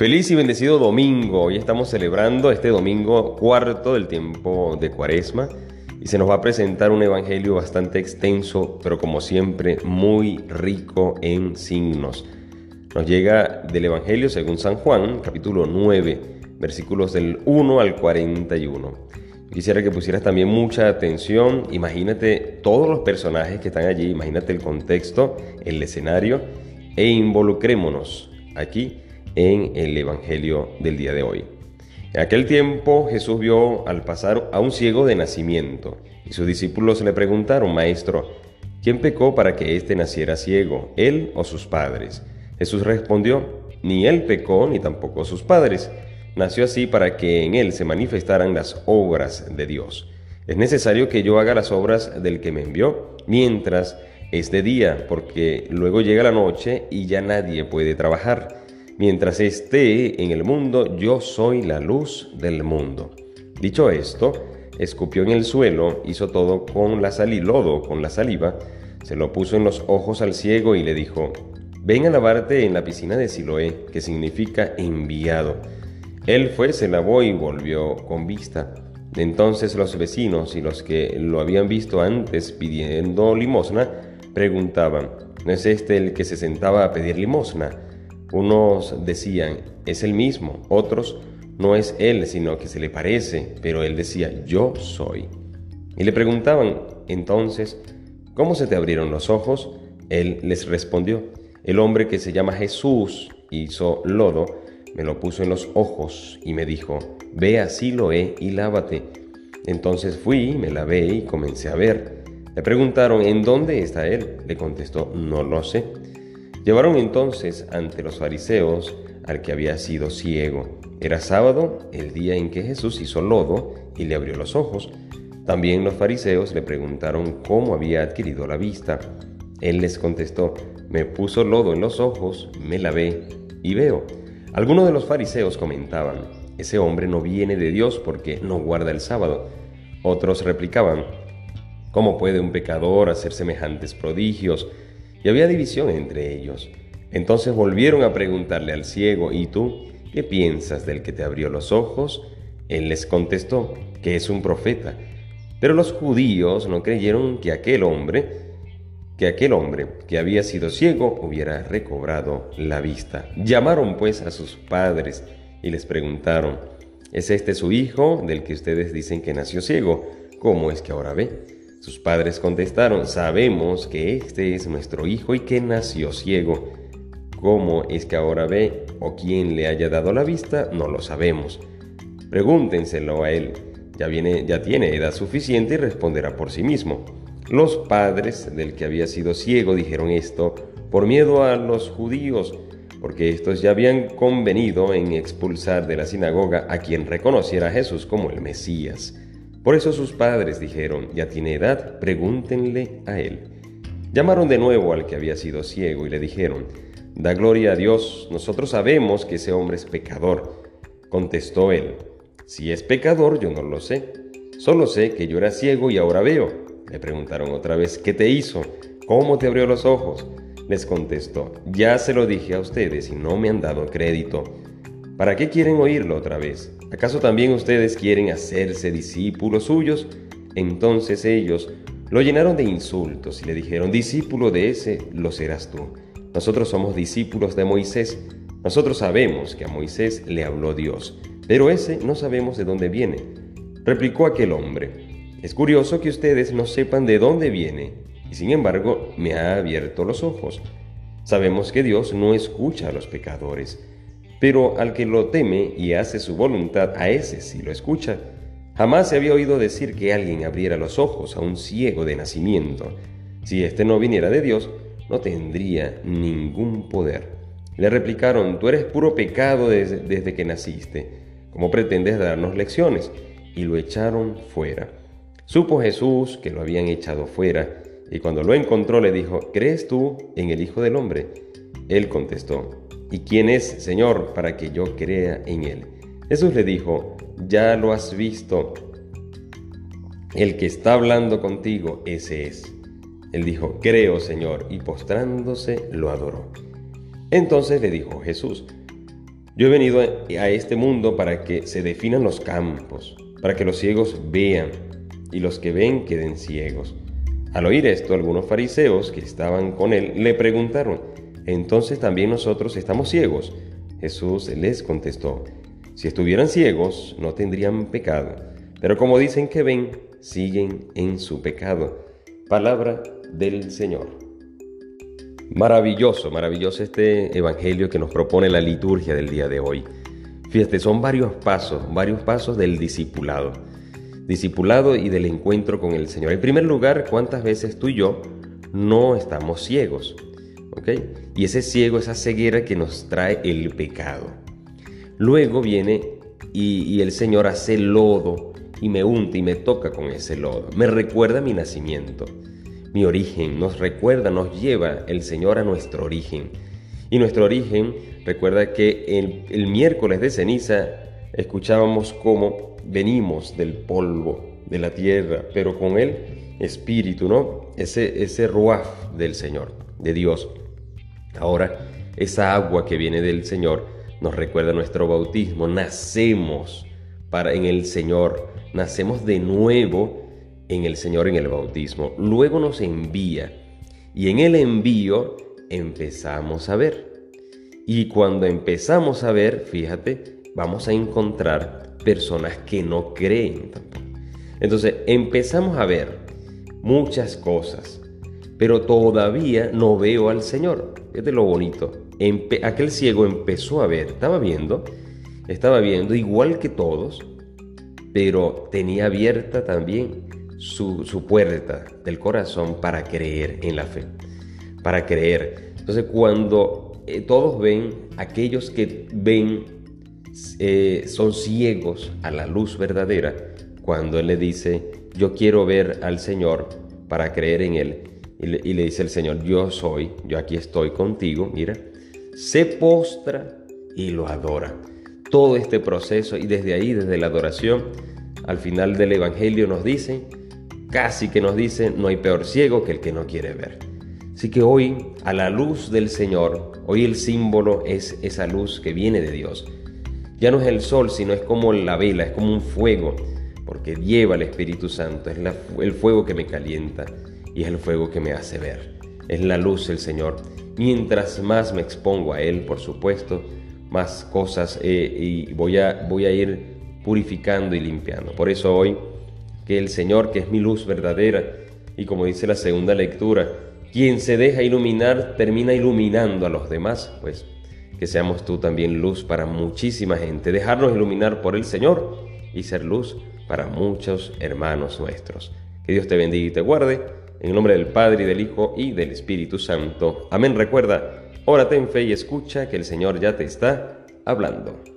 Feliz y bendecido domingo. Hoy estamos celebrando este domingo cuarto del tiempo de Cuaresma y se nos va a presentar un evangelio bastante extenso, pero como siempre muy rico en signos. Nos llega del evangelio según San Juan, capítulo 9, versículos del 1 al 41. Quisiera que pusieras también mucha atención. Imagínate todos los personajes que están allí, imagínate el contexto, el escenario e involucrémonos aquí en el Evangelio del día de hoy. En aquel tiempo Jesús vio al pasar a un ciego de nacimiento y sus discípulos le preguntaron, Maestro, ¿quién pecó para que éste naciera ciego, él o sus padres? Jesús respondió, ni él pecó ni tampoco sus padres. Nació así para que en él se manifestaran las obras de Dios. Es necesario que yo haga las obras del que me envió mientras es de día, porque luego llega la noche y ya nadie puede trabajar. Mientras esté en el mundo, yo soy la luz del mundo. Dicho esto, escupió en el suelo, hizo todo con la sal y lodo, con la saliva, se lo puso en los ojos al ciego y le dijo, ven a lavarte en la piscina de Siloé, que significa enviado. Él fue, se lavó y volvió con vista. Entonces los vecinos y los que lo habían visto antes pidiendo limosna, preguntaban, ¿no es este el que se sentaba a pedir limosna? Unos decían, es el mismo, otros, no es él, sino que se le parece, pero él decía, yo soy. Y le preguntaban, entonces, ¿cómo se te abrieron los ojos? Él les respondió, el hombre que se llama Jesús hizo lodo, me lo puso en los ojos y me dijo, ve así lo he y lávate. Entonces fui, me lavé y comencé a ver. Le preguntaron, ¿en dónde está él? Le contestó, no lo sé. Llevaron entonces ante los fariseos al que había sido ciego. Era sábado, el día en que Jesús hizo lodo y le abrió los ojos. También los fariseos le preguntaron cómo había adquirido la vista. Él les contestó, me puso lodo en los ojos, me lavé y veo. Algunos de los fariseos comentaban, ese hombre no viene de Dios porque no guarda el sábado. Otros replicaban, ¿cómo puede un pecador hacer semejantes prodigios? Y había división entre ellos. Entonces volvieron a preguntarle al ciego, ¿y tú qué piensas del que te abrió los ojos? Él les contestó, que es un profeta. Pero los judíos no creyeron que aquel hombre, que aquel hombre que había sido ciego hubiera recobrado la vista. Llamaron pues a sus padres y les preguntaron, ¿es este su hijo del que ustedes dicen que nació ciego? ¿Cómo es que ahora ve? Sus padres contestaron, sabemos que este es nuestro hijo y que nació ciego. ¿Cómo es que ahora ve o quién le haya dado la vista? No lo sabemos. Pregúntenselo a él. Ya, viene, ya tiene edad suficiente y responderá por sí mismo. Los padres del que había sido ciego dijeron esto por miedo a los judíos, porque estos ya habían convenido en expulsar de la sinagoga a quien reconociera a Jesús como el Mesías. Por eso sus padres dijeron, ya tiene edad, pregúntenle a él. Llamaron de nuevo al que había sido ciego y le dijeron, da gloria a Dios, nosotros sabemos que ese hombre es pecador. Contestó él, si es pecador yo no lo sé, solo sé que yo era ciego y ahora veo. Le preguntaron otra vez, ¿qué te hizo? ¿Cómo te abrió los ojos? Les contestó, ya se lo dije a ustedes y no me han dado crédito. ¿Para qué quieren oírlo otra vez? ¿Acaso también ustedes quieren hacerse discípulos suyos? Entonces ellos lo llenaron de insultos y le dijeron, discípulo de ese lo serás tú. Nosotros somos discípulos de Moisés. Nosotros sabemos que a Moisés le habló Dios, pero ese no sabemos de dónde viene. Replicó aquel hombre, es curioso que ustedes no sepan de dónde viene, y sin embargo me ha abierto los ojos. Sabemos que Dios no escucha a los pecadores pero al que lo teme y hace su voluntad, a ese sí lo escucha. Jamás se había oído decir que alguien abriera los ojos a un ciego de nacimiento. Si éste no viniera de Dios, no tendría ningún poder. Le replicaron, tú eres puro pecado desde, desde que naciste. ¿Cómo pretendes darnos lecciones? Y lo echaron fuera. Supo Jesús que lo habían echado fuera, y cuando lo encontró le dijo, ¿crees tú en el Hijo del Hombre? Él contestó, ¿Y quién es, Señor, para que yo crea en Él? Jesús le dijo, ya lo has visto, el que está hablando contigo, ese es. Él dijo, creo, Señor, y postrándose lo adoró. Entonces le dijo Jesús, Yo he venido a este mundo para que se definan los campos, para que los ciegos vean y los que ven queden ciegos. Al oír esto, algunos fariseos que estaban con él le preguntaron, ¿entonces también nosotros estamos ciegos? Jesús les contestó, si estuvieran ciegos no tendrían pecado, pero como dicen que ven, siguen en su pecado. Palabra del Señor. Maravilloso, maravilloso este evangelio que nos propone la liturgia del día de hoy. Fíjate, son varios pasos, varios pasos del discipulado discipulado y del encuentro con el Señor. En primer lugar, ¿cuántas veces tú y yo no estamos ciegos? ¿Ok? Y ese ciego, esa ceguera que nos trae el pecado. Luego viene y, el Señor hace lodo y me unta y me toca con ese lodo. Me recuerda mi nacimiento, mi origen, nos recuerda, nos lleva el Señor a nuestro origen. Y nuestro origen, recuerda que el, el miércoles de ceniza escuchábamos cómo venimos del polvo de la tierra, pero con el espíritu, ¿no? Ese, ese ruaf del Señor, de Dios. Ahora, esa agua que viene del Señor nos recuerda nuestro bautismo. Nacemos para en el Señor, nacemos de nuevo en el Señor en el bautismo. Luego nos envía y en el envío empezamos a ver. Y cuando empezamos a ver, fíjate, vamos a encontrar personas que no creen. Entonces empezamos a ver muchas cosas, pero todavía no veo al Señor. de lo bonito. aquel ciego empezó a ver, estaba viendo, estaba viendo igual que todos, pero tenía abierta también su, su puerta del corazón para creer en la fe, para creer. Entonces cuando eh, todos ven, aquellos que ven eh, son ciegos a la luz verdadera cuando Él le dice, yo quiero ver al Señor para creer en Él. Y le, dice el Señor, yo soy, yo aquí estoy contigo, mira, se postra y lo adora. Todo este proceso y desde ahí, desde la adoración, al final del Evangelio nos dice, casi que nos dice, no hay peor ciego que el que no quiere ver. Así que hoy, a la luz del Señor, hoy el símbolo es esa luz que viene de Dios ya no es el sol, sino es como la vela, es como un fuego, porque lleva el Espíritu Santo, es el fuego que me calienta y el fuego que me hace ver. Es la luz del Señor. Mientras más me expongo a Él, por supuesto, más cosas eh, y voy a ir purificando y limpiando. Por eso hoy, que el Señor, que es mi luz verdadera, y como dice la segunda lectura, quien se deja iluminar termina iluminando a los demás, pues que seamos tú también luz para muchísima gente, dejarnos iluminar por el Señor y ser luz para muchos hermanos nuestros. Que Dios te bendiga y te guarde, en el nombre del Padre y del Hijo y del Espíritu Santo. Amén. Recuerda, órate en fe y escucha que el Señor ya te está hablando.